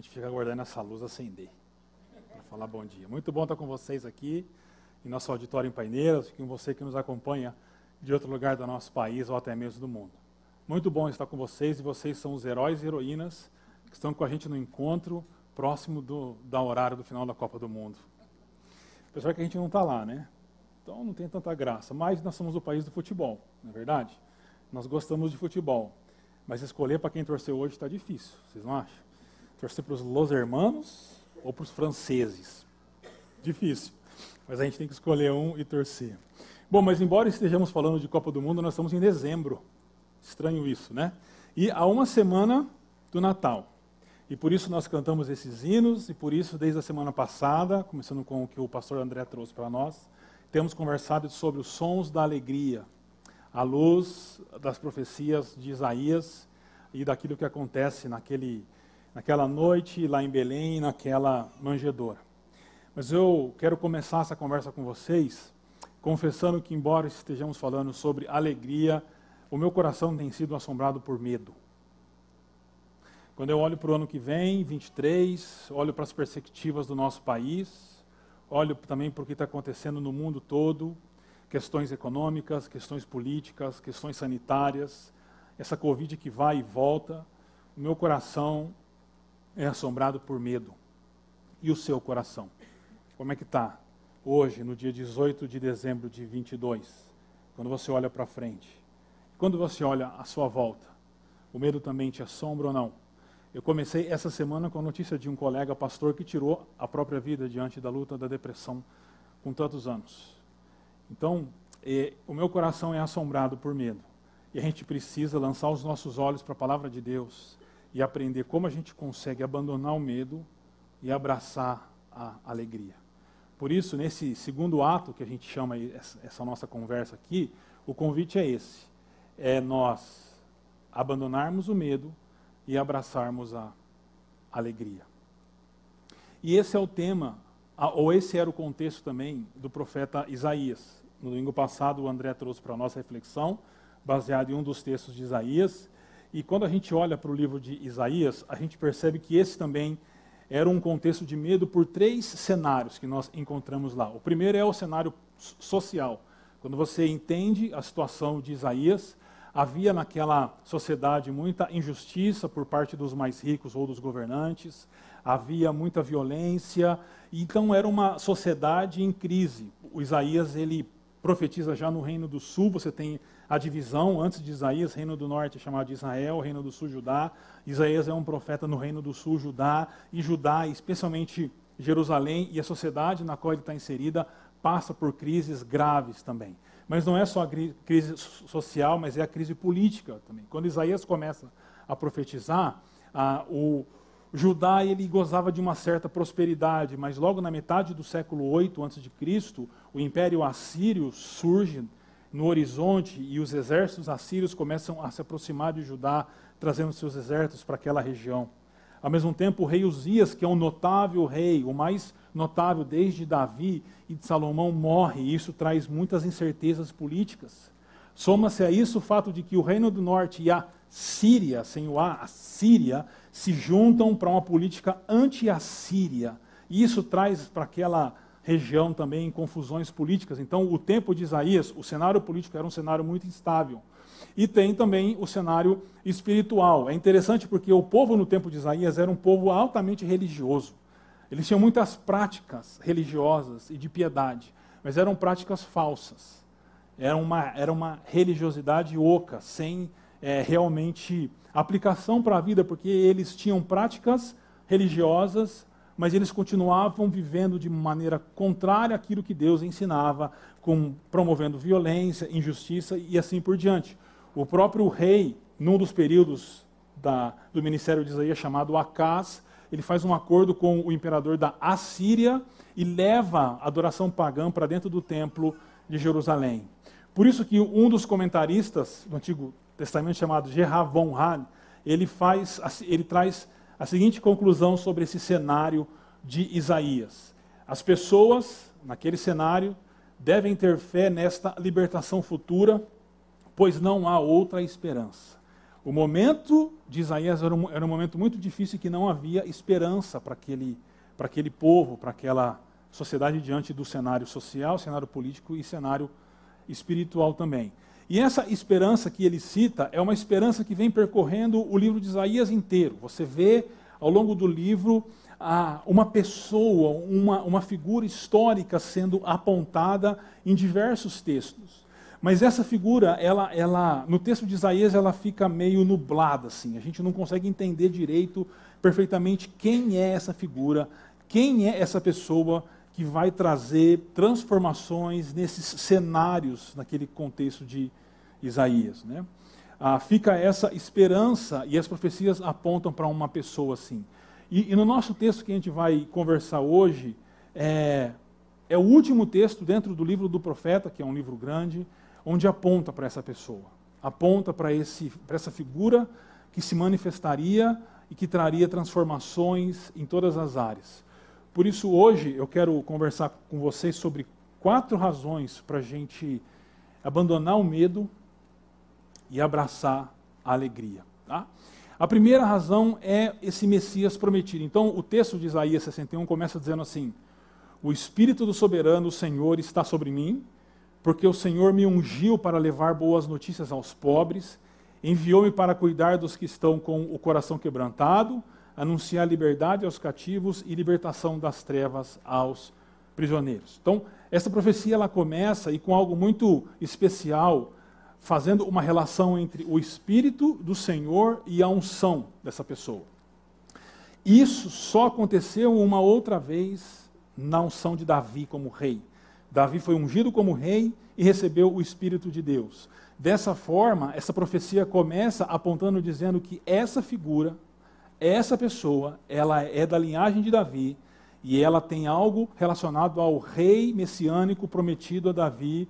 gente fica aguardando essa luz acender para falar bom dia. Muito bom estar com vocês aqui em nosso auditório em Paineiras, com você que nos acompanha de outro lugar do nosso país ou até mesmo do mundo. Muito bom estar com vocês e vocês são os heróis e heroínas que estão com a gente no encontro próximo do da horário do final da Copa do Mundo. Apesar que a gente não está lá, né? Então não tem tanta graça. Mas nós somos o país do futebol, não é verdade? Nós gostamos de futebol. Mas escolher para quem torcer hoje está difícil, vocês não acham? Torcer para os Los Hermanos ou para os franceses? Difícil. Mas a gente tem que escolher um e torcer. Bom, mas embora estejamos falando de Copa do Mundo, nós estamos em dezembro. Estranho isso, né? E há uma semana do Natal. E por isso nós cantamos esses hinos, e por isso, desde a semana passada, começando com o que o pastor André trouxe para nós, temos conversado sobre os sons da alegria, à luz das profecias de Isaías e daquilo que acontece naquele, naquela noite lá em Belém, naquela manjedoura. Mas eu quero começar essa conversa com vocês confessando que, embora estejamos falando sobre alegria, o meu coração tem sido assombrado por medo. Quando eu olho para o ano que vem, 23, olho para as perspectivas do nosso país, olho também para o que está acontecendo no mundo todo, questões econômicas, questões políticas, questões sanitárias, essa Covid que vai e volta, o meu coração é assombrado por medo. E o seu coração? Como é que está hoje, no dia 18 de dezembro de 22, quando você olha para frente? Quando você olha à sua volta, o medo também te assombra ou não? Eu comecei essa semana com a notícia de um colega pastor que tirou a própria vida diante da luta da depressão com tantos anos. Então, é, o meu coração é assombrado por medo. E a gente precisa lançar os nossos olhos para a palavra de Deus e aprender como a gente consegue abandonar o medo e abraçar a alegria. Por isso, nesse segundo ato que a gente chama essa, nossa conversa aqui, o convite é esse: é nós abandonarmos o medo e abraçarmos a alegria. E esse é o tema, ou esse era o contexto também do profeta Isaías. No domingo passado, o André trouxe para a nossa reflexão, baseado em um dos textos de Isaías. E quando a gente olha para o livro de Isaías, a gente percebe que esse também era um contexto de medo por três cenários que nós encontramos lá. O primeiro é o cenário social. Quando você entende a situação de Isaías, havia naquela sociedade muita injustiça por parte dos mais ricos ou dos governantes, havia muita violência, então era uma sociedade em crise. O Isaías ele profetiza já no reino do sul, você tem a divisão antes de Isaías, reino do norte é chamado de Israel, reino do sul Judá. Isaías é um profeta no reino do sul Judá, e Judá, especialmente Jerusalém e a sociedade na qual ele está inserida, passa por crises graves também. Mas não é só a crise social, mas é a crise política também. Quando Isaías começa a profetizar, o, Judá ele gozava de uma certa prosperidade, mas logo na metade do século 8 a.C., o Império Assírio surge no horizonte e os exércitos assírios começam a se aproximar de Judá, trazendo seus exércitos para aquela região. Ao mesmo tempo, o rei Uzias, que é um notável rei, o mais notável desde Davi e de Salomão, morre, e isso traz muitas incertezas políticas. Soma-se a isso o fato de que o Reino do Norte e a Síria, sem o A, a Síria, se juntam para uma política anti-assíria. E isso traz para aquela região também confusões políticas. Então, o tempo de Isaías, o cenário político era um cenário muito instável. E tem também o cenário espiritual. É interessante porque o povo no tempo de Isaías era um povo altamente religioso. Eles tinham muitas práticas religiosas e de piedade, mas eram práticas falsas. Era uma, era uma religiosidade oca, sem é, realmente aplicação para a vida, porque eles tinham práticas religiosas, mas eles continuavam vivendo de maneira contrária àquilo que Deus ensinava, com, promovendo violência, injustiça e assim por diante. O próprio rei, num dos períodos da, do ministério de Isaías, chamado Acás, ele faz um acordo com o imperador da Assíria e leva a adoração pagã para dentro do templo de Jerusalém. Por isso que um dos comentaristas do Antigo Testamento chamado Gerard von Hahn, ele, faz, ele traz a seguinte conclusão sobre esse cenário de Isaías. As pessoas, naquele cenário, devem ter fé nesta libertação futura, pois não há outra esperança. O momento de Isaías era um, era um momento muito difícil que não havia esperança para aquele, para aquele povo, para aquela sociedade diante do cenário social, cenário político e cenário espiritual também. E essa esperança que ele cita é uma esperança que vem percorrendo o livro de Isaías inteiro. Você vê ao longo do livro uma pessoa, uma, uma figura histórica sendo apontada em diversos textos. Mas essa figura, ela, ela, no texto de Isaías, ela fica meio nublada, assim. A gente não consegue entender direito, perfeitamente, quem é essa figura, quem é essa pessoa que vai trazer transformações nesses cenários, naquele contexto de Isaías. Né? Ah, fica essa esperança e as profecias apontam para uma pessoa assim. E, e, no nosso texto que a gente vai conversar hoje, é, é o último texto dentro do livro do profeta, que é um livro grande, onde aponta para essa pessoa, aponta para essa figura que se manifestaria e que traria transformações em todas as áreas. Por isso, hoje, eu quero conversar com vocês sobre quatro razões para a gente abandonar o medo e abraçar a alegria. Tá? A primeira razão é esse Messias prometido. Então, o texto de Isaías 61 começa dizendo assim: O Espírito do Soberano, o Senhor, está sobre mim, porque o Senhor me ungiu para levar boas notícias aos pobres, enviou-me para cuidar dos que estão com o coração quebrantado anunciar liberdade aos cativos e libertação das trevas aos prisioneiros. Então, essa profecia ela começa e com algo muito especial, fazendo uma relação entre o espírito do Senhor e a unção dessa pessoa. Isso só aconteceu uma outra vez na unção de Davi como rei. Davi foi ungido como rei e recebeu o espírito de Deus. Dessa forma, essa profecia começa apontando dizendo que essa figura essa pessoa, ela é da linhagem de Davi e ela tem algo relacionado ao rei messiânico prometido a Davi,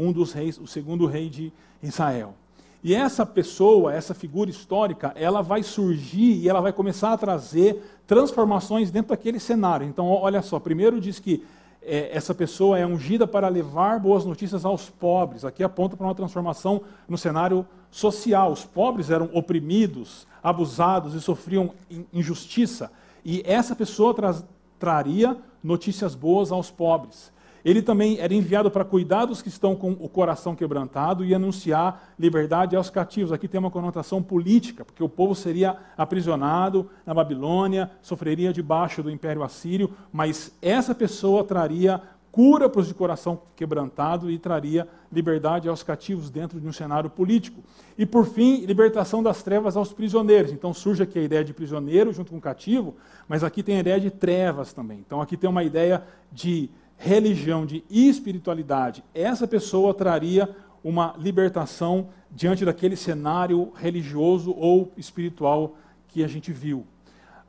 um dos reis, o segundo rei de Israel. E essa pessoa, essa figura histórica, ela vai surgir e ela vai começar a trazer transformações dentro daquele cenário. Então, olha só, primeiro diz que é, essa pessoa é ungida para levar boas notícias aos pobres. Aqui aponta para uma transformação no cenário social. Os pobres eram oprimidos, abusados e sofriam injustiça. E essa pessoa tra traria notícias boas aos pobres. Ele também era enviado para cuidar dos que estão com o coração quebrantado e anunciar liberdade aos cativos. Aqui tem uma conotação política, porque o povo seria aprisionado na Babilônia, sofreria debaixo do Império Assírio, mas essa pessoa traria cura para os de coração quebrantado e traria liberdade aos cativos dentro de um cenário político. E, por fim, libertação das trevas aos prisioneiros. Então surge aqui a ideia de prisioneiro junto com cativo, mas aqui tem a ideia de trevas também. Então aqui tem uma ideia de religião, de espiritualidade, essa pessoa traria uma libertação diante daquele cenário religioso ou espiritual que a gente viu.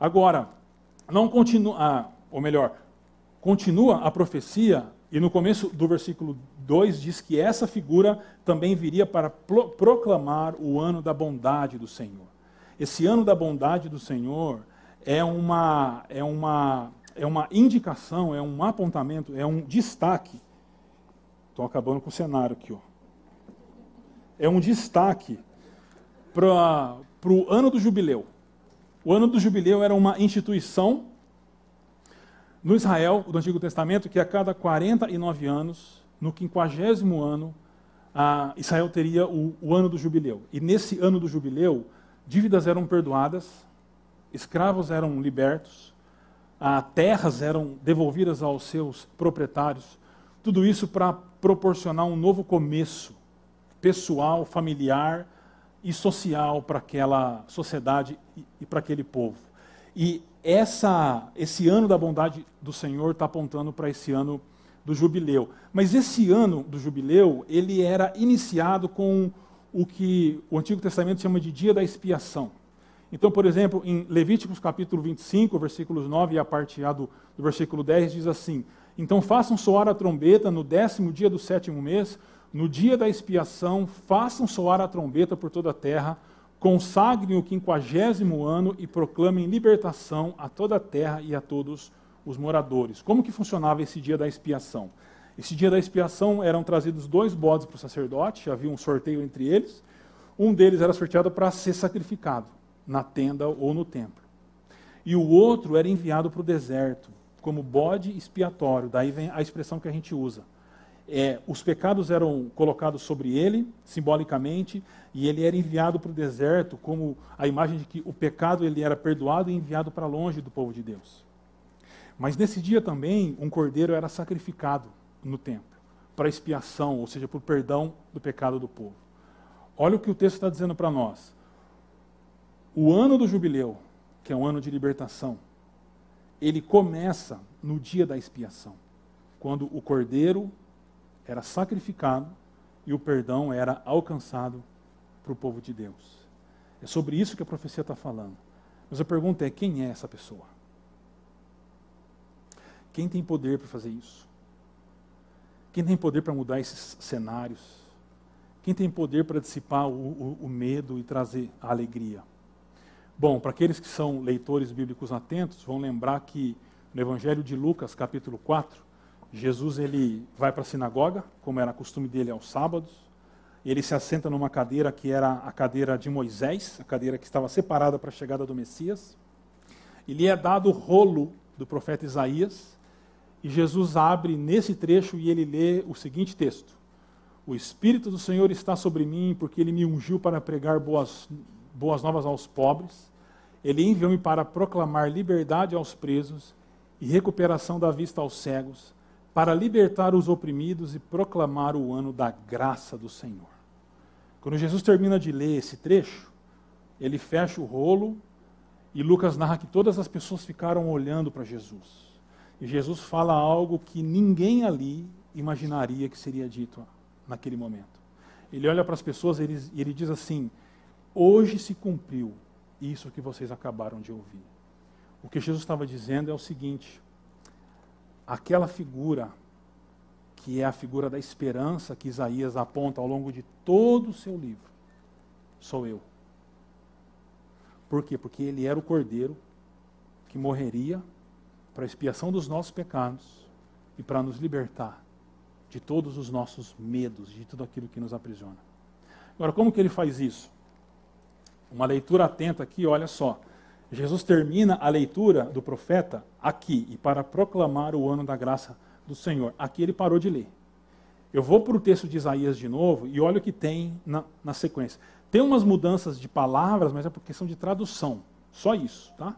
Agora, não continua, ah, ou melhor, continua a profecia e no começo do versículo 2 diz que essa figura também viria para pro proclamar o ano da bondade do Senhor. Esse ano da bondade do Senhor é uma, é uma é uma indicação, é um apontamento, é um destaque. Estou acabando com o cenário aqui. Ó. É um destaque para o ano do jubileu. O ano do jubileu era uma instituição no Israel, do Antigo Testamento, que a cada 49 anos, no quinquagésimo ano, Israel teria o, o ano do jubileu. E nesse ano do jubileu, dívidas eram perdoadas, escravos eram libertos, terras eram devolvidas aos seus proprietários. Tudo isso para proporcionar um novo começo pessoal, familiar e social para aquela sociedade e para aquele povo. E essa, esse ano da bondade do Senhor está apontando para esse ano do jubileu. Mas esse ano do jubileu, ele era iniciado com o que o Antigo Testamento chama de dia da expiação. Então, por exemplo, em Levíticos capítulo 25, versículos 9 e a parte A do, do versículo 10 diz assim: Então façam soar a trombeta no décimo dia do sétimo mês, no dia da expiação, façam soar a trombeta por toda a terra, consagrem o quinquagésimo ano e proclamem libertação a toda a terra e a todos os moradores. Como que funcionava esse dia da expiação? Esse dia da expiação eram trazidos dois bodes para o sacerdote, havia um sorteio entre eles. Um deles era sorteado para ser sacrificado na tenda ou no templo. E o outro era enviado para o deserto, como bode expiatório. Daí vem a expressão que a gente usa. É, os pecados eram colocados sobre ele, simbolicamente, e ele era enviado para o deserto como a imagem de que o pecado ele era perdoado e enviado para longe do povo de Deus. Mas nesse dia também, um cordeiro era sacrificado no templo, para expiação, ou seja, para o perdão do pecado do povo. Olha o que o texto está dizendo para nós. O ano do jubileu, que é um ano de libertação, ele começa no dia da expiação, quando o cordeiro era sacrificado e o perdão era alcançado para o povo de Deus. É sobre isso que a profecia está falando. Mas a pergunta é: quem é essa pessoa? Quem tem poder para fazer isso? Quem tem poder para mudar esses cenários? Quem tem poder para dissipar o, o, o medo e trazer a alegria? Bom, para aqueles que são leitores bíblicos atentos, vão lembrar que no Evangelho de Lucas, capítulo 4, Jesus ele vai para a sinagoga, como era costume dele aos sábados, ele se assenta numa cadeira que era a cadeira de Moisés, a cadeira que estava separada para a chegada do Messias. E lhe é dado o rolo do profeta Isaías, e Jesus abre nesse trecho e ele lê o seguinte texto: O Espírito do Senhor está sobre mim, porque ele me ungiu para pregar boas, boas novas aos pobres, ele enviou-me para proclamar liberdade aos presos e recuperação da vista aos cegos, para libertar os oprimidos e proclamar o ano da graça do Senhor. Quando Jesus termina de ler esse trecho, ele fecha o rolo e Lucas narra que todas as pessoas ficaram olhando para Jesus. E Jesus fala algo que ninguém ali imaginaria que seria dito naquele momento. Ele olha para as pessoas e ele, ele diz assim: Hoje se cumpriu isso que vocês acabaram de ouvir. O que Jesus estava dizendo é o seguinte: aquela figura, que é a figura da esperança que Isaías aponta ao longo de todo o seu livro, sou eu. Por quê? Porque ele era o cordeiro que morreria para a expiação dos nossos pecados e para nos libertar de todos os nossos medos, de tudo aquilo que nos aprisiona. Agora, como que ele faz isso? Uma leitura atenta aqui, olha só. Jesus termina a leitura do profeta aqui, e para proclamar o ano da graça do Senhor. Aqui ele parou de ler. Eu vou para o texto de Isaías de novo e olha o que tem na, na sequência. Tem umas mudanças de palavras, mas é por questão de tradução. Só isso, tá?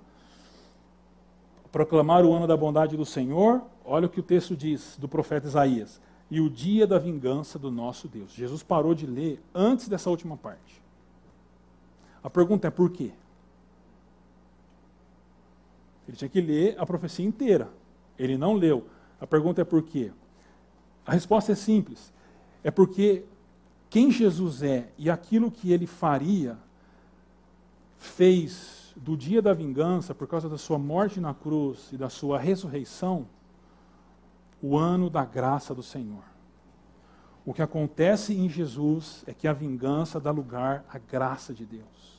proclamar o ano da bondade do Senhor, olha o que o texto diz do profeta Isaías, e o dia da vingança do nosso Deus. Jesus parou de ler antes dessa última parte. A pergunta é por quê? Ele tinha que ler a profecia inteira. Ele não leu. A pergunta é por quê? A resposta é simples. É porque quem Jesus é e aquilo que ele faria fez do dia da vingança, por causa da sua morte na cruz e da sua ressurreição, o ano da graça do Senhor. O que acontece em Jesus é que a vingança dá lugar à graça de Deus.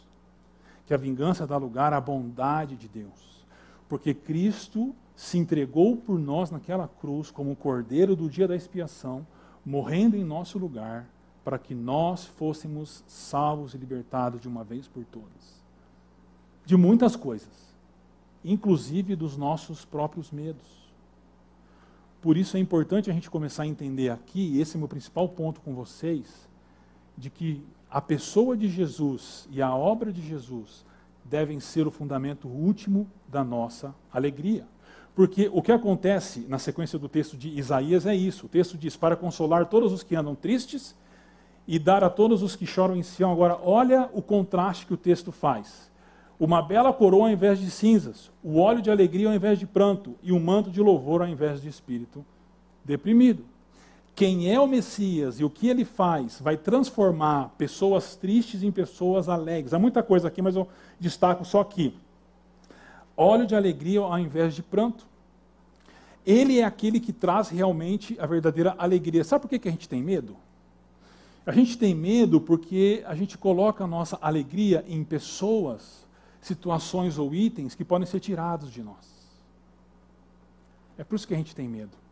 Que a vingança dá lugar à bondade de Deus. Porque Cristo se entregou por nós naquela cruz como o cordeiro do dia da expiação, morrendo em nosso lugar, para que nós fôssemos salvos e libertados de uma vez por todas de muitas coisas, inclusive dos nossos próprios medos. Por isso é importante a gente começar a entender aqui, esse é o meu principal ponto com vocês, de que a pessoa de Jesus e a obra de Jesus devem ser o fundamento último da nossa alegria. Porque o que acontece na sequência do texto de Isaías é isso. O texto diz: Para consolar todos os que andam tristes e dar a todos os que choram em Sião. Agora, olha o contraste que o texto faz uma bela coroa ao invés de cinzas, o óleo de alegria ao invés de pranto e um manto de louvor ao invés de espírito deprimido. Quem é o Messias e o que ele faz vai transformar pessoas tristes em pessoas alegres. Há muita coisa aqui, mas eu destaco só aqui. Óleo de alegria ao invés de pranto. Ele é aquele que traz realmente a verdadeira alegria. Sabe por que a gente tem medo? A gente tem medo porque a gente coloca a nossa alegria em pessoas situações ou itens que podem ser tirados de nós. É por isso que a gente tem medo.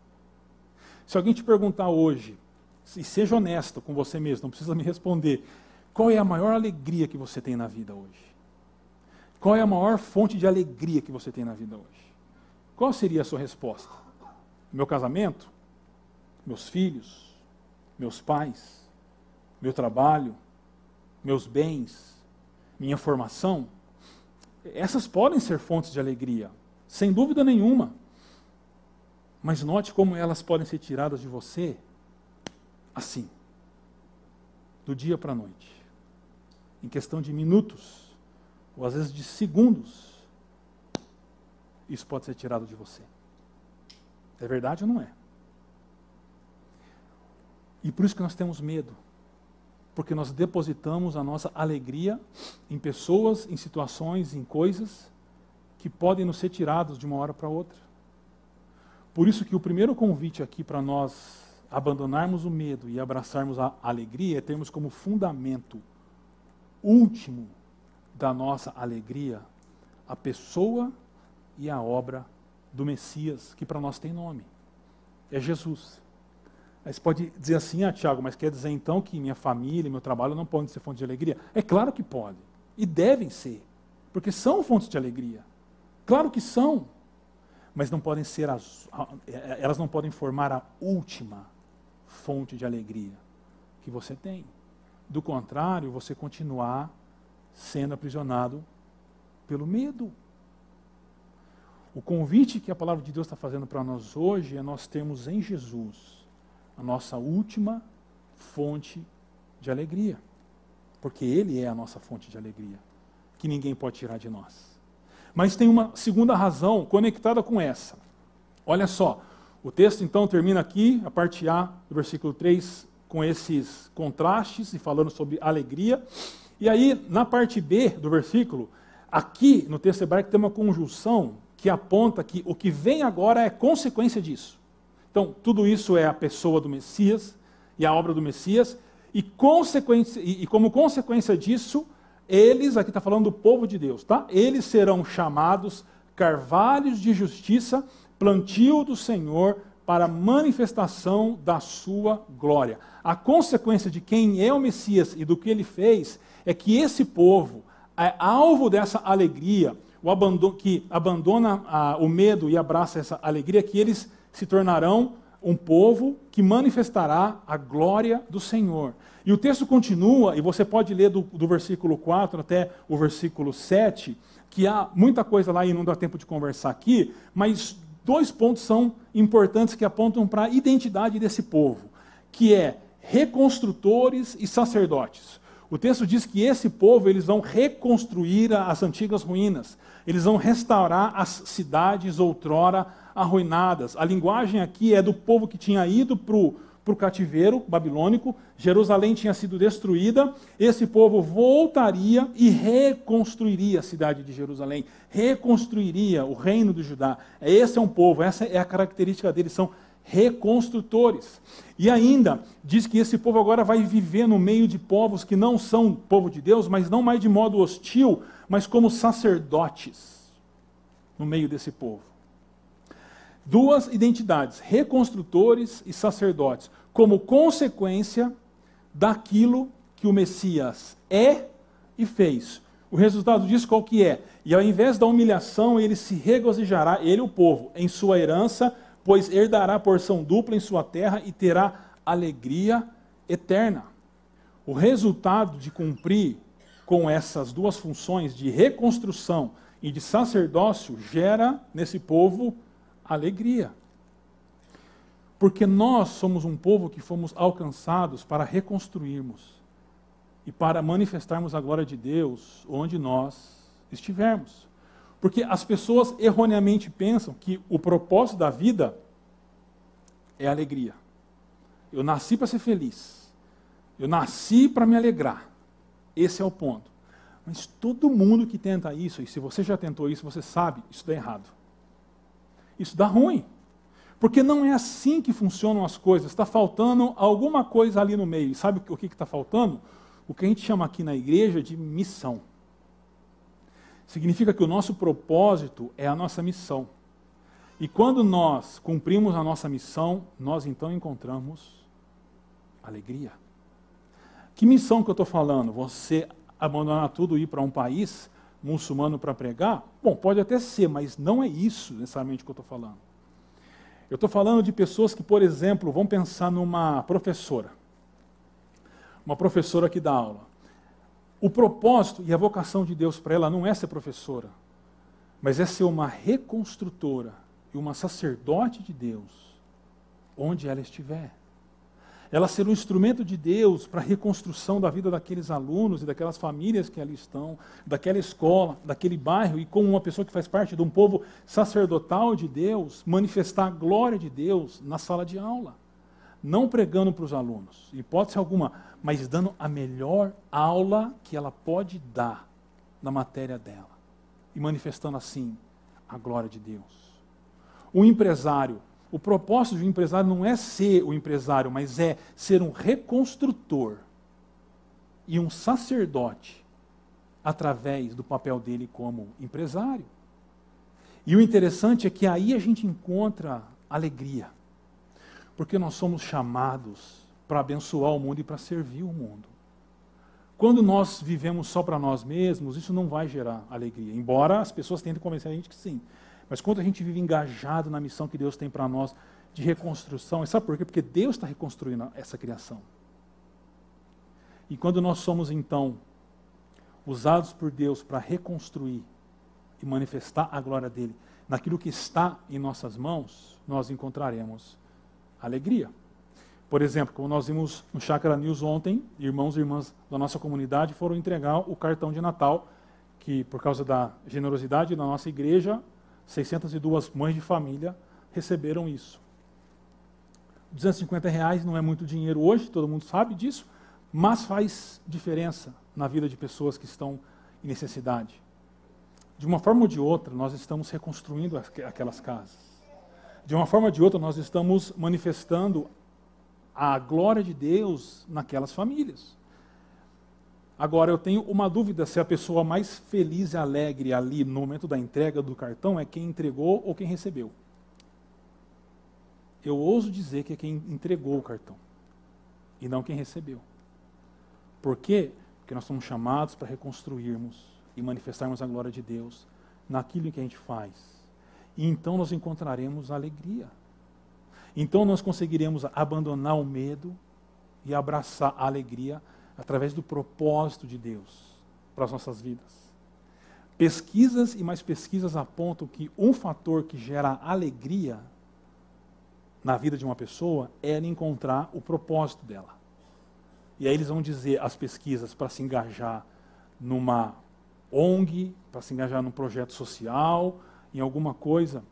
Se alguém te perguntar hoje, e seja honesto com você mesmo, não precisa me responder, Qual é a maior alegria que você tem na vida hoje? Qual é a maior fonte de alegria que você tem na vida hoje? Qual seria a sua resposta? Meu casamento? Meus filhos? Meus pais? Meu trabalho? Meus bens? Minha formação? Essas podem ser fontes de alegria, sem dúvida nenhuma. Mas note como elas podem ser tiradas de você assim, do dia para a noite, em questão de minutos ou às vezes de segundos, isso pode ser tirado de você. É verdade ou não é? E por isso que nós temos medo. Porque nós depositamos a nossa alegria em pessoas, em situações, em coisas que podem nos ser tirados de uma hora para outra. Por isso que o primeiro convite aqui para nós abandonarmos o medo e abraçarmos a alegria é termos como fundamento último da nossa alegria a pessoa e a obra do Messias, que para nós tem nome. É Jesus. Aí você pode dizer assim, ah, Tiago, mas quer dizer então que minha família, meu trabalho não podem ser fonte de alegria? É claro que pode. E devem ser. Porque são fontes de alegria. Claro que são. Mas não podem ser as, elas não podem formar a última fonte de alegria que você tem. Do contrário, você continuar sendo aprisionado pelo medo. O convite que a palavra de Deus está fazendo para nós hoje é nós termos em Jesus a nossa última fonte de alegria. Porque Ele é a nossa fonte de alegria, que ninguém pode tirar de nós. Mas tem uma segunda razão conectada com essa. Olha só, o texto então termina aqui, a parte A do versículo 3, com esses contrastes e falando sobre alegria. E aí, na parte B do versículo, aqui no texto hebraico tem uma conjunção que aponta que o que vem agora é consequência disso. Então, tudo isso é a pessoa do Messias e a obra do Messias, e, consequência, e, e como consequência disso, eles, aqui está falando do povo de Deus, tá? Eles serão chamados carvalhos de justiça, plantio do Senhor para manifestação da sua glória. A consequência de quem é o Messias e do que ele fez é que esse povo é alvo dessa alegria, o abandono, que abandona a, o medo e abraça essa alegria, que eles se tornarão um povo que manifestará a glória do Senhor. E o texto continua, e você pode ler do, do versículo 4 até o versículo 7, que há muita coisa lá e não dá tempo de conversar aqui, mas dois pontos são importantes que apontam para a identidade desse povo, que é reconstrutores e sacerdotes. O texto diz que esse povo eles vão reconstruir as antigas ruínas, eles vão restaurar as cidades outrora arruinadas. A linguagem aqui é do povo que tinha ido para o cativeiro babilônico, Jerusalém tinha sido destruída, esse povo voltaria e reconstruiria a cidade de Jerusalém, reconstruiria o reino de Judá. Esse é um povo, essa é a característica deles, são reconstrutores. E ainda diz que esse povo agora vai viver no meio de povos que não são povo de Deus, mas não mais de modo hostil, mas como sacerdotes no meio desse povo. Duas identidades, reconstrutores e sacerdotes, como consequência daquilo que o Messias é e fez. O resultado disso qual que é? E ao invés da humilhação, ele se regozijará, ele o povo, em sua herança, pois herdará porção dupla em sua terra e terá alegria eterna. O resultado de cumprir com essas duas funções de reconstrução e de sacerdócio gera nesse povo alegria. Porque nós somos um povo que fomos alcançados para reconstruirmos e para manifestarmos a glória de Deus onde nós estivermos. Porque as pessoas erroneamente pensam que o propósito da vida é alegria. Eu nasci para ser feliz. Eu nasci para me alegrar. Esse é o ponto. Mas todo mundo que tenta isso, e se você já tentou isso, você sabe, isso dá errado. Isso dá ruim. Porque não é assim que funcionam as coisas. Está faltando alguma coisa ali no meio. E sabe o que está faltando? O que a gente chama aqui na igreja de missão. Significa que o nosso propósito é a nossa missão. E quando nós cumprimos a nossa missão, nós então encontramos alegria. Que missão que eu estou falando? Você abandonar tudo e ir para um país muçulmano para pregar? Bom, pode até ser, mas não é isso necessariamente que eu estou falando. Eu estou falando de pessoas que, por exemplo, vão pensar numa professora. Uma professora que dá aula. O propósito e a vocação de Deus para ela não é ser professora, mas é ser uma reconstrutora e uma sacerdote de Deus, onde ela estiver ela ser um instrumento de Deus para a reconstrução da vida daqueles alunos e daquelas famílias que ali estão, daquela escola, daquele bairro, e como uma pessoa que faz parte de um povo sacerdotal de Deus, manifestar a glória de Deus na sala de aula. Não pregando para os alunos, hipótese alguma, mas dando a melhor aula que ela pode dar na matéria dela, e manifestando assim a glória de Deus. Um empresário o propósito de um empresário não é ser o empresário, mas é ser um reconstrutor e um sacerdote através do papel dele como empresário. E o interessante é que aí a gente encontra alegria, porque nós somos chamados para abençoar o mundo e para servir o mundo. Quando nós vivemos só para nós mesmos, isso não vai gerar alegria, embora as pessoas tentem convencer a gente que sim. Mas quando a gente vive engajado na missão que Deus tem para nós de reconstrução, e sabe por quê? Porque Deus está reconstruindo essa criação. E quando nós somos, então, usados por Deus para reconstruir e manifestar a glória dele naquilo que está em nossas mãos, nós encontraremos alegria. Por exemplo, como nós vimos no Chakra News ontem, irmãos e irmãs da nossa comunidade foram entregar o cartão de Natal, que por causa da generosidade da nossa igreja, 602 mães de família receberam isso. 250 reais não é muito dinheiro hoje, todo mundo sabe disso, mas faz diferença na vida de pessoas que estão em necessidade. De uma forma ou de outra, nós estamos reconstruindo aquelas casas. De uma forma ou de outra, nós estamos manifestando a glória de Deus naquelas famílias. Agora, eu tenho uma dúvida se a pessoa mais feliz e alegre ali no momento da entrega do cartão é quem entregou ou quem recebeu. Eu ouso dizer que é quem entregou o cartão e não quem recebeu. Por quê? Porque nós somos chamados para reconstruirmos e manifestarmos a glória de Deus naquilo que a gente faz. E então nós encontraremos alegria. Então nós conseguiremos abandonar o medo e abraçar a alegria através do propósito de Deus para as nossas vidas. Pesquisas e mais pesquisas apontam que um fator que gera alegria na vida de uma pessoa é encontrar o propósito dela. E aí eles vão dizer as pesquisas para se engajar numa ONG, para se engajar num projeto social, em alguma coisa.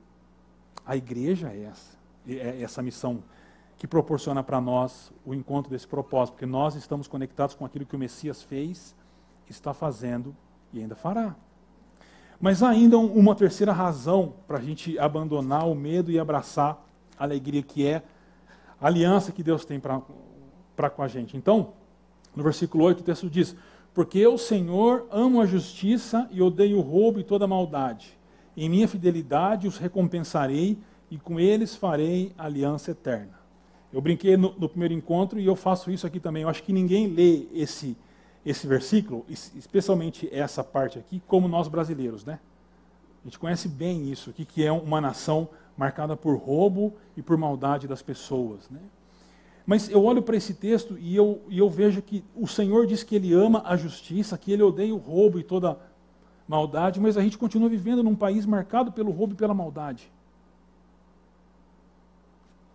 A igreja é essa, é essa missão que proporciona para nós o encontro desse propósito, porque nós estamos conectados com aquilo que o Messias fez, está fazendo e ainda fará. Mas ainda uma terceira razão para a gente abandonar o medo e abraçar a alegria que é a aliança que Deus tem para com a gente. Então, no versículo 8 o texto diz: Porque eu, Senhor, amo a justiça e odeio o roubo e toda maldade. Em minha fidelidade os recompensarei e com eles farei aliança eterna. Eu brinquei no, no, primeiro encontro e eu faço isso aqui também. Eu acho que ninguém lê esse, esse versículo, especialmente essa parte aqui, como nós brasileiros, né? A gente conhece bem isso, aqui, que é uma nação marcada por roubo e por maldade das pessoas, né? Mas eu olho para esse texto e eu, e eu vejo que o Senhor diz que Ele ama a justiça, que Ele odeia o roubo e toda maldade, mas a gente continua vivendo num país marcado pelo roubo e pela maldade.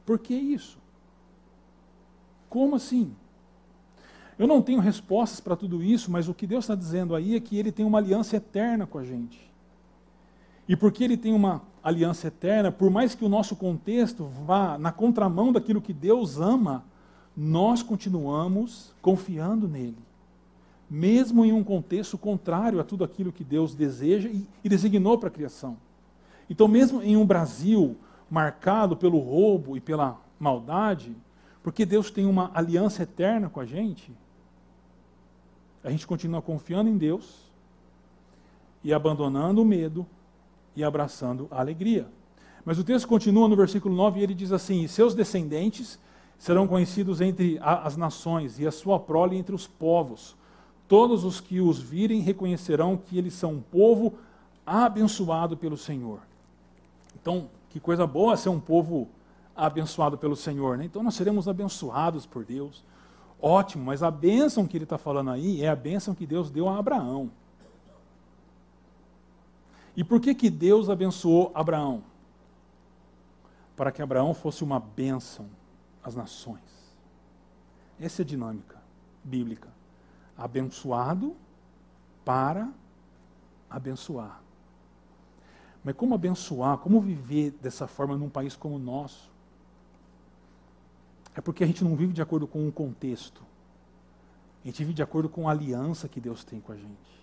Por que isso? Como assim? Eu não tenho respostas para tudo isso, mas o que Deus está dizendo aí é que Ele tem uma aliança eterna com a gente. E porque Ele tem uma aliança eterna, por mais que o nosso contexto vá na contramão daquilo que Deus ama, nós continuamos confiando nele. Mesmo em um contexto contrário a tudo aquilo que Deus deseja e, designou para a criação. Então, mesmo em um Brasil marcado pelo roubo e pela maldade, porque Deus tem uma aliança eterna com a gente, a gente continua confiando em Deus e abandonando o medo e abraçando a alegria. Mas o texto continua no versículo 9 e ele diz assim: E seus descendentes Serão conhecidos entre as nações e a sua prole entre os povos. Todos os que os virem reconhecerão que eles são um povo abençoado pelo Senhor. Então, que coisa boa ser um povo abençoado pelo Senhor, né? Então nós seremos abençoados por Deus. Ótimo, mas a bênção que ele está falando aí é a bênção que Deus deu a Abraão. E por que, que Deus abençoou Abraão? Para que Abraão fosse uma bênção às nações. Essa é a dinâmica bíblica. Abençoado para abençoar. Mas como abençoar, como viver dessa forma num país como o nosso? É porque a gente não vive de acordo com um contexto. A gente vive de acordo com a aliança que Deus tem com a gente.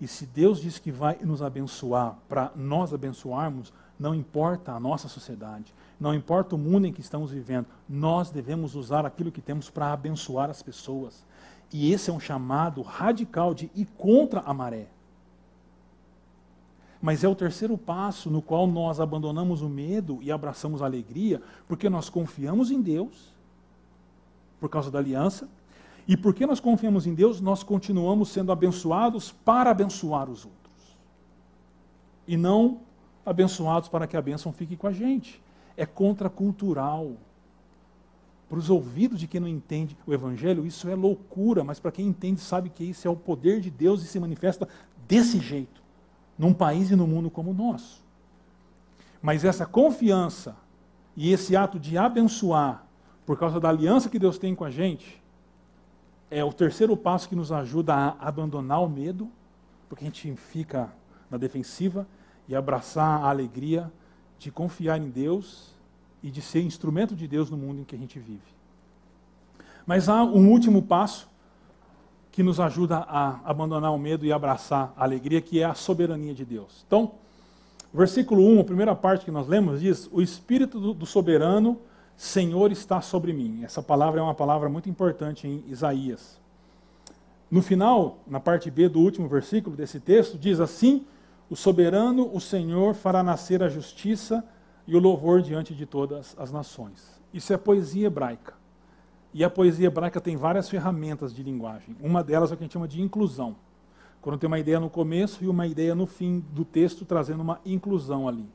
E se Deus diz que vai nos abençoar para nós abençoarmos, não importa a nossa sociedade, não importa o mundo em que estamos vivendo, nós devemos usar aquilo que temos para abençoar as pessoas. E esse é um chamado radical de ir contra a maré. Mas é o terceiro passo no qual nós abandonamos o medo e abraçamos a alegria, porque nós confiamos em Deus, por causa da aliança, e porque nós confiamos em Deus, nós continuamos sendo abençoados para abençoar os outros. E não abençoados para que a bênção fique com a gente. É contracultural. Para os ouvidos de quem não entende o Evangelho, isso é loucura, mas para quem entende, sabe que isso é o poder de Deus e se manifesta desse jeito num país e no mundo como o nosso. Mas essa confiança e esse ato de abençoar, por causa da aliança que Deus tem com a gente, é o terceiro passo que nos ajuda a abandonar o medo, porque a gente fica na defensiva, e abraçar a alegria de confiar em Deus e de ser instrumento de Deus no mundo em que a gente vive. Mas há um último passo que nos ajuda a abandonar o medo e abraçar a alegria, que é a soberania de Deus. Então, versículo 1, a primeira parte que nós lemos, diz: O Espírito do, soberano Senhor está sobre mim. Essa palavra é uma palavra muito importante em Isaías. No final, na parte B do último versículo desse texto, diz assim: O soberano, o Senhor, fará nascer a justiça e o louvor diante de todas as nações. Isso é poesia hebraica. E a poesia hebraica tem várias ferramentas de linguagem. Uma delas é o que a gente chama de inclusão. Quando tem uma ideia no começo e uma ideia no fim do texto, trazendo uma inclusão ali.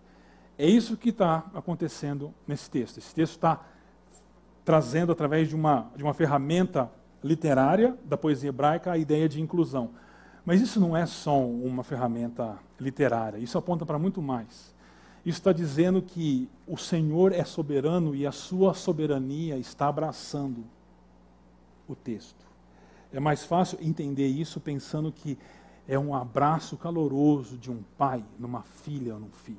É isso que está acontecendo nesse texto. Esse texto está trazendo, através de uma, de uma ferramenta literária da poesia hebraica, a ideia de inclusão. Mas isso não é só uma ferramenta literária, isso aponta para muito mais. Isso está dizendo que o Senhor é soberano e a sua soberania está abraçando o texto. É mais fácil entender isso pensando que é um abraço caloroso de um pai numa filha ou num filho.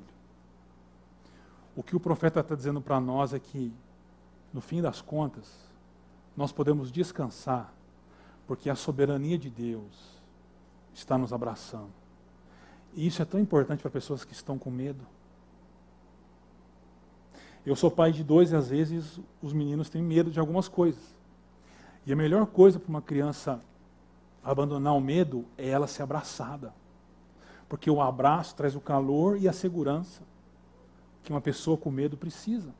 O que o profeta está dizendo para nós é que, no fim das contas, nós podemos descansar, porque a soberania de Deus está nos abraçando. E isso é tão importante para pessoas que estão com medo. Eu sou pai de dois e às vezes os meninos têm medo de algumas coisas. E a melhor coisa para uma criança abandonar o medo é ela ser abraçada. Porque o abraço traz o calor e a segurança que uma pessoa com medo precisa.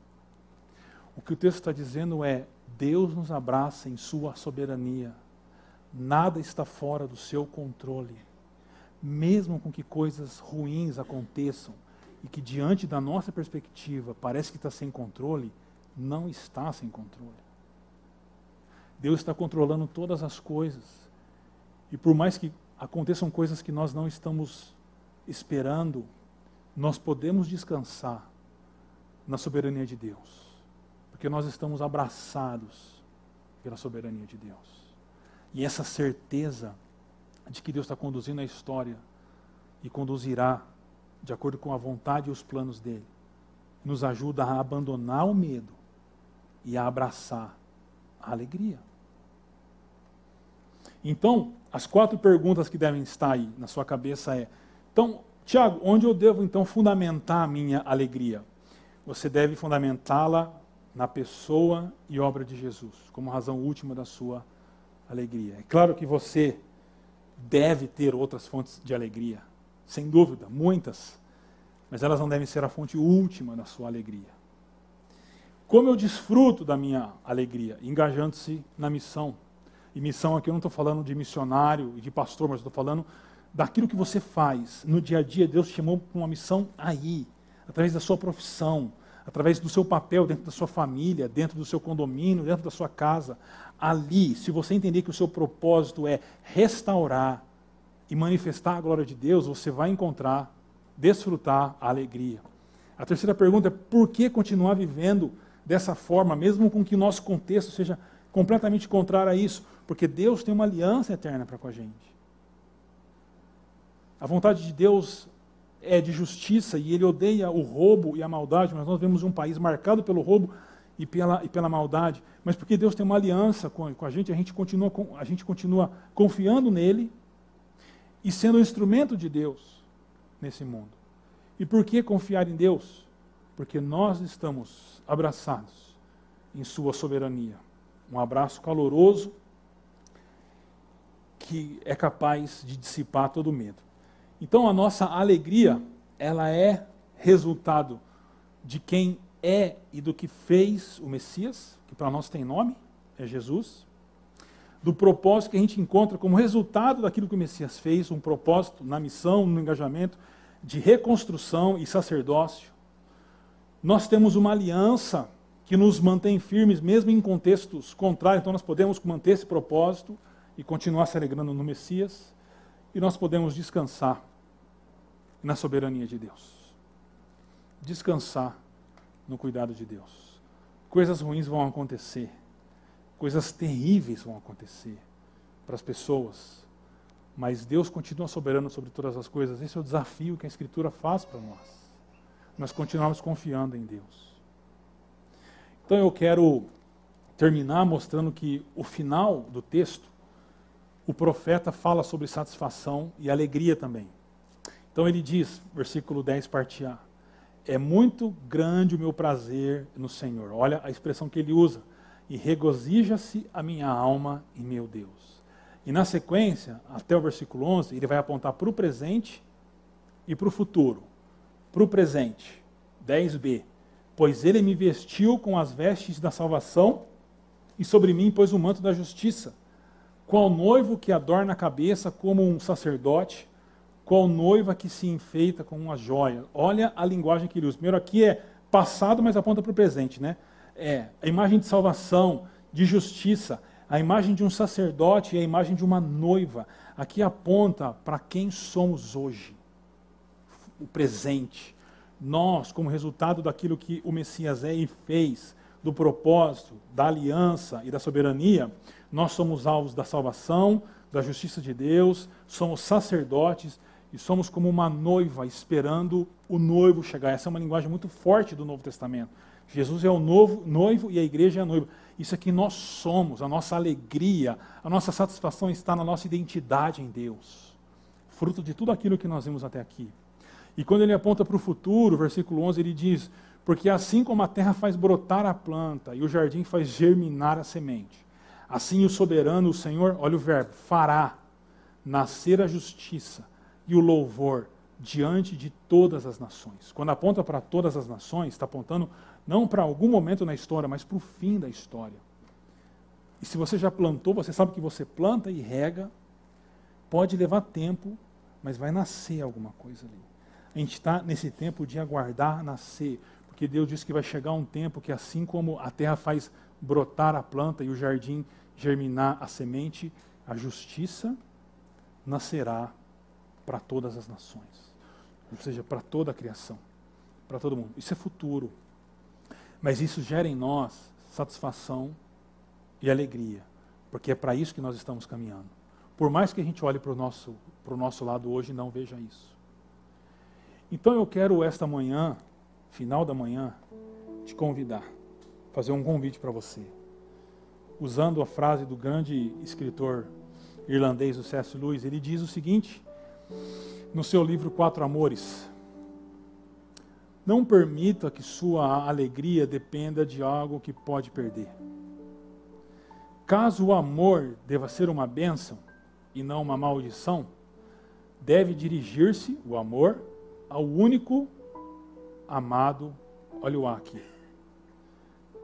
O que o texto está dizendo é: Deus nos abraça em Sua soberania. Nada está fora do seu controle. Mesmo com que coisas ruins aconteçam, e que diante da nossa perspectiva parece que está sem controle, não está sem controle. Deus está controlando todas as coisas. E por mais que aconteçam coisas que nós não estamos esperando, nós podemos descansar na soberania de Deus. Porque nós estamos abraçados pela soberania de Deus. E essa certeza de que Deus está conduzindo a história e conduzirá de acordo com a vontade e os planos dele, nos ajuda a abandonar o medo e a abraçar a alegria. Então, as quatro perguntas que devem estar aí na sua cabeça é: então, Tiago, onde eu devo então fundamentar a minha alegria? Você deve fundamentá-la na pessoa e obra de Jesus, como razão última da sua alegria. É claro que você deve ter outras fontes de alegria, sem dúvida, muitas, mas elas não devem ser a fonte última da sua alegria. Como eu desfruto da minha alegria? Engajando-se na missão. E missão aqui eu não estou falando de missionário e de pastor, mas estou falando daquilo que você faz. No dia a dia, Deus te chamou para uma missão aí, através da sua profissão, através do seu papel dentro da sua família, dentro do seu condomínio, dentro da sua casa. Ali, se você entender que o seu propósito é restaurar e manifestar a glória de Deus, você vai encontrar, desfrutar a alegria. A terceira pergunta é por que continuar vivendo dessa forma, mesmo com que o nosso contexto seja completamente contrário a isso? Porque Deus tem uma aliança eterna para com a gente. A vontade de Deus é de justiça e ele odeia o roubo e a maldade, mas nós vemos um país marcado pelo roubo e pela, e pela maldade. Mas porque Deus tem uma aliança com, com a gente, a gente, continua, a gente continua confiando nele e sendo um instrumento de Deus nesse mundo. E por que confiar em Deus? Porque nós estamos abraçados em Sua soberania. Um abraço caloroso que é capaz de dissipar todo medo. Então a nossa alegria, ela é resultado de quem é e do que fez o Messias, que para nós tem nome, é Jesus. Do propósito que a gente encontra como resultado daquilo que o Messias fez, um propósito na missão, no engajamento de reconstrução e sacerdócio. Nós temos uma aliança que nos mantém firmes, mesmo em contextos contrários, então nós podemos manter esse propósito e continuar se alegrando no Messias, e nós podemos descansar na soberania de Deus. Descansar no cuidado de Deus. Coisas ruins vão acontecer, coisas terríveis vão acontecer para as pessoas, mas Deus continua soberano sobre todas as coisas. Esse é o desafio que a Escritura faz para nós. Nós continuamos confiando em Deus. Então eu quero terminar mostrando que o final do texto, o profeta fala sobre satisfação e alegria também. Então ele diz, versículo 10, parte A: É muito grande o meu prazer no Senhor. Olha a expressão que ele usa. E regozija-se a minha alma em meu Deus. E na sequência, até o versículo 11, ele vai apontar para o presente e para o futuro. Para o presente, 10b. Pois ele me vestiu com as vestes da salvação e sobre mim pôs o manto da justiça. Qual noivo que adorna a cabeça como um sacerdote qual noiva que se enfeita com uma joia. Olha a linguagem que ele usa. Primeiro aqui é passado, mas aponta para o presente, né? É a imagem de salvação, de justiça, a imagem de um sacerdote e a imagem de uma noiva. Aqui aponta para quem somos hoje. O presente. Nós, como resultado daquilo que o Messias é e fez, do propósito, da aliança e da soberania, nós somos alvos da salvação, da justiça de Deus, somos sacerdotes, e somos como uma noiva esperando o noivo chegar. Essa é uma linguagem muito forte do Novo Testamento. Jesus é o novo, noivo e a igreja é a noiva. Isso é que nós somos, a nossa alegria, a nossa satisfação está na nossa identidade em Deus. Fruto de tudo aquilo que nós vimos até aqui. E quando ele aponta para o futuro, versículo 11, ele diz: Porque assim como a terra faz brotar a planta e o jardim faz germinar a semente, assim o soberano, o Senhor, olha o verbo, fará nascer a justiça e o louvor diante de todas as nações. Quando aponta para todas as nações, está apontando não para algum momento na história, mas para o fim da história. E se você já plantou, você sabe que você planta e rega, pode levar tempo, mas vai nascer alguma coisa ali. A gente está nesse tempo de aguardar nascer, porque Deus disse que vai chegar um tempo que, assim como a terra faz brotar a planta e o jardim germinar a semente, a justiça nascerá para todas as nações. Ou seja, para toda a criação, para todo mundo. Isso é futuro. Mas isso gera em nós satisfação e alegria, porque é para isso que nós estamos caminhando. Por mais que a gente olhe para o nosso, nosso lado hoje e não veja isso. Então eu quero esta manhã, final da manhã, te convidar, fazer um convite para você. Usando a frase do grande escritor irlandês, o C.S. Lewis, ele diz o seguinte: no seu livro Quatro Amores. Não permita que sua alegria dependa de algo que pode perder. Caso o amor deva ser uma bênção e não uma maldição, deve dirigir-se, o amor, ao único amado, olha o aqui,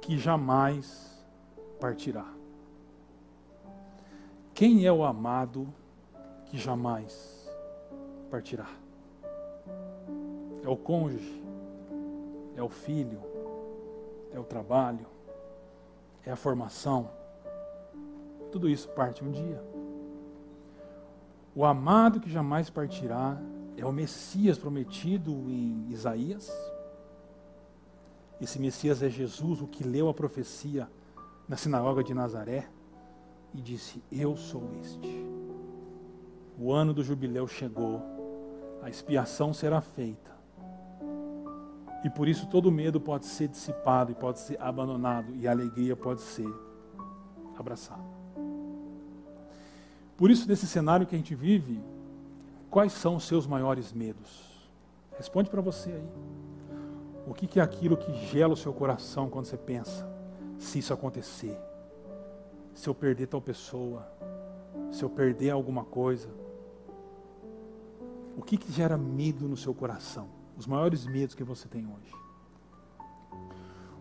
que jamais partirá. Quem é o amado que jamais partirá? É o cônjuge, é o filho, é o trabalho, é a formação. Tudo isso parte um dia. O amado que jamais partirá é o Messias prometido em Isaías. Esse Messias é Jesus, o que leu a profecia na sinagoga de Nazaré e disse: Eu sou este. O ano do jubileu chegou, a expiação será feita. E por isso todo medo pode ser dissipado e pode ser abandonado, e a alegria pode ser abraçada. Por isso, nesse cenário que a gente vive, quais são os seus maiores medos? Responde para você aí. O que é aquilo que gela o seu coração quando você pensa, se isso acontecer? Se eu perder tal pessoa? Se eu perder alguma coisa? O que, que gera medo no seu coração? Os maiores medos que você tem hoje.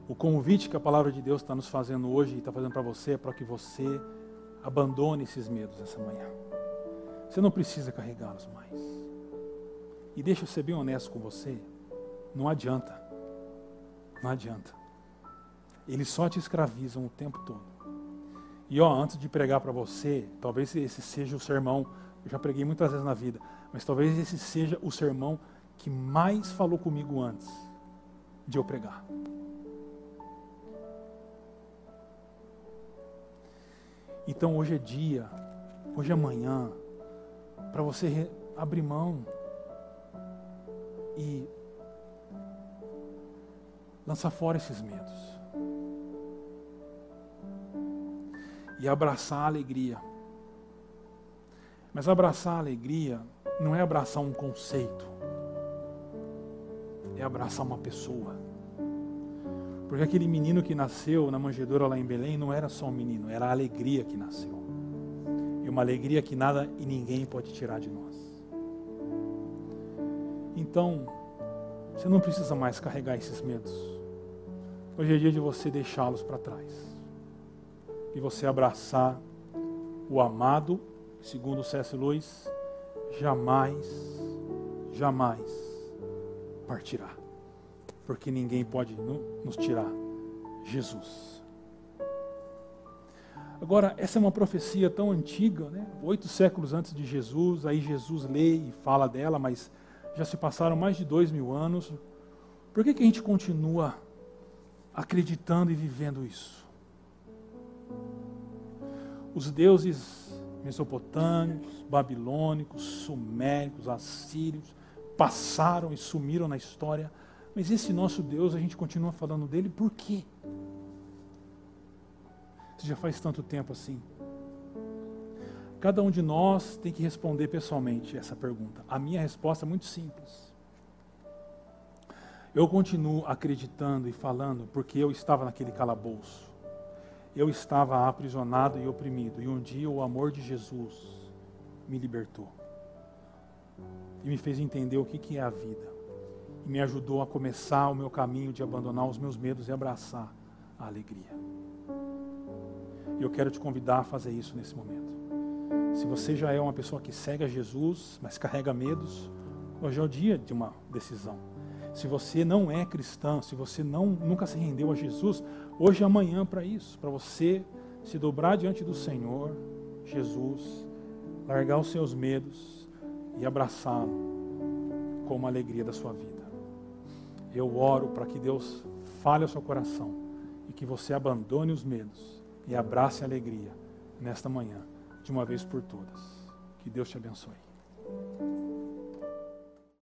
O convite que a palavra de Deus está nos fazendo hoje e está fazendo para você é para que você abandone esses medos essa manhã. Você não precisa carregá-los mais. E deixa eu ser bem honesto com você, não adianta. Não adianta. Eles só te escravizam o tempo todo. E ó, antes de pregar para você, talvez esse seja o sermão, eu já preguei muitas vezes na vida, mas talvez esse seja o sermão que mais falou comigo antes de eu pregar. Então hoje é dia, hoje é manhã, para você abrir mão e lançar fora esses medos. E abraçar a alegria. Mas abraçar a alegria não é abraçar um conceito, abraçar uma pessoa. Porque aquele menino que nasceu na manjedoura lá em Belém não era só um menino, era a alegria que nasceu. E uma alegria que nada e ninguém pode tirar de nós. Então, você não precisa mais carregar esses medos. Hoje é dia de você deixá-los para trás. E você abraçar o amado, segundo C.S. Lewis, jamais, jamais partirá. Porque ninguém pode nos tirar Jesus. Agora, essa é uma profecia tão antiga, né? oito séculos antes de Jesus, aí Jesus lê e fala dela, mas já se passaram mais de dois mil anos. Por que, que a gente continua acreditando e vivendo isso. Os deuses mesopotâmicos, babilônicos, suméricos, assírios passaram e sumiram na história, mas esse nosso Deus a gente continua falando dele por quê? Se já faz tanto tempo assim. Cada um de nós tem que responder pessoalmente essa pergunta. A minha resposta é muito simples. Eu continuo acreditando e falando porque eu estava naquele calabouço. Eu estava aprisionado e oprimido. E um dia o amor de Jesus me libertou. E me fez entender o que é a vida. E me ajudou a começar o meu caminho de abandonar os meus medos e abraçar a alegria. E eu quero te convidar a fazer isso nesse momento. Se você já é uma pessoa que segue a Jesus, mas carrega medos, hoje é o dia de uma decisão se você não é cristão, se você não, nunca se rendeu a Jesus, hoje é amanhã para isso, para você se dobrar diante do Senhor, Jesus, largar os seus medos e abraçá-lo com a alegria da sua vida. Eu oro para que Deus fale ao seu coração e que você abandone os medos e abrace a alegria nesta manhã, de uma vez por todas. Que Deus te abençoe.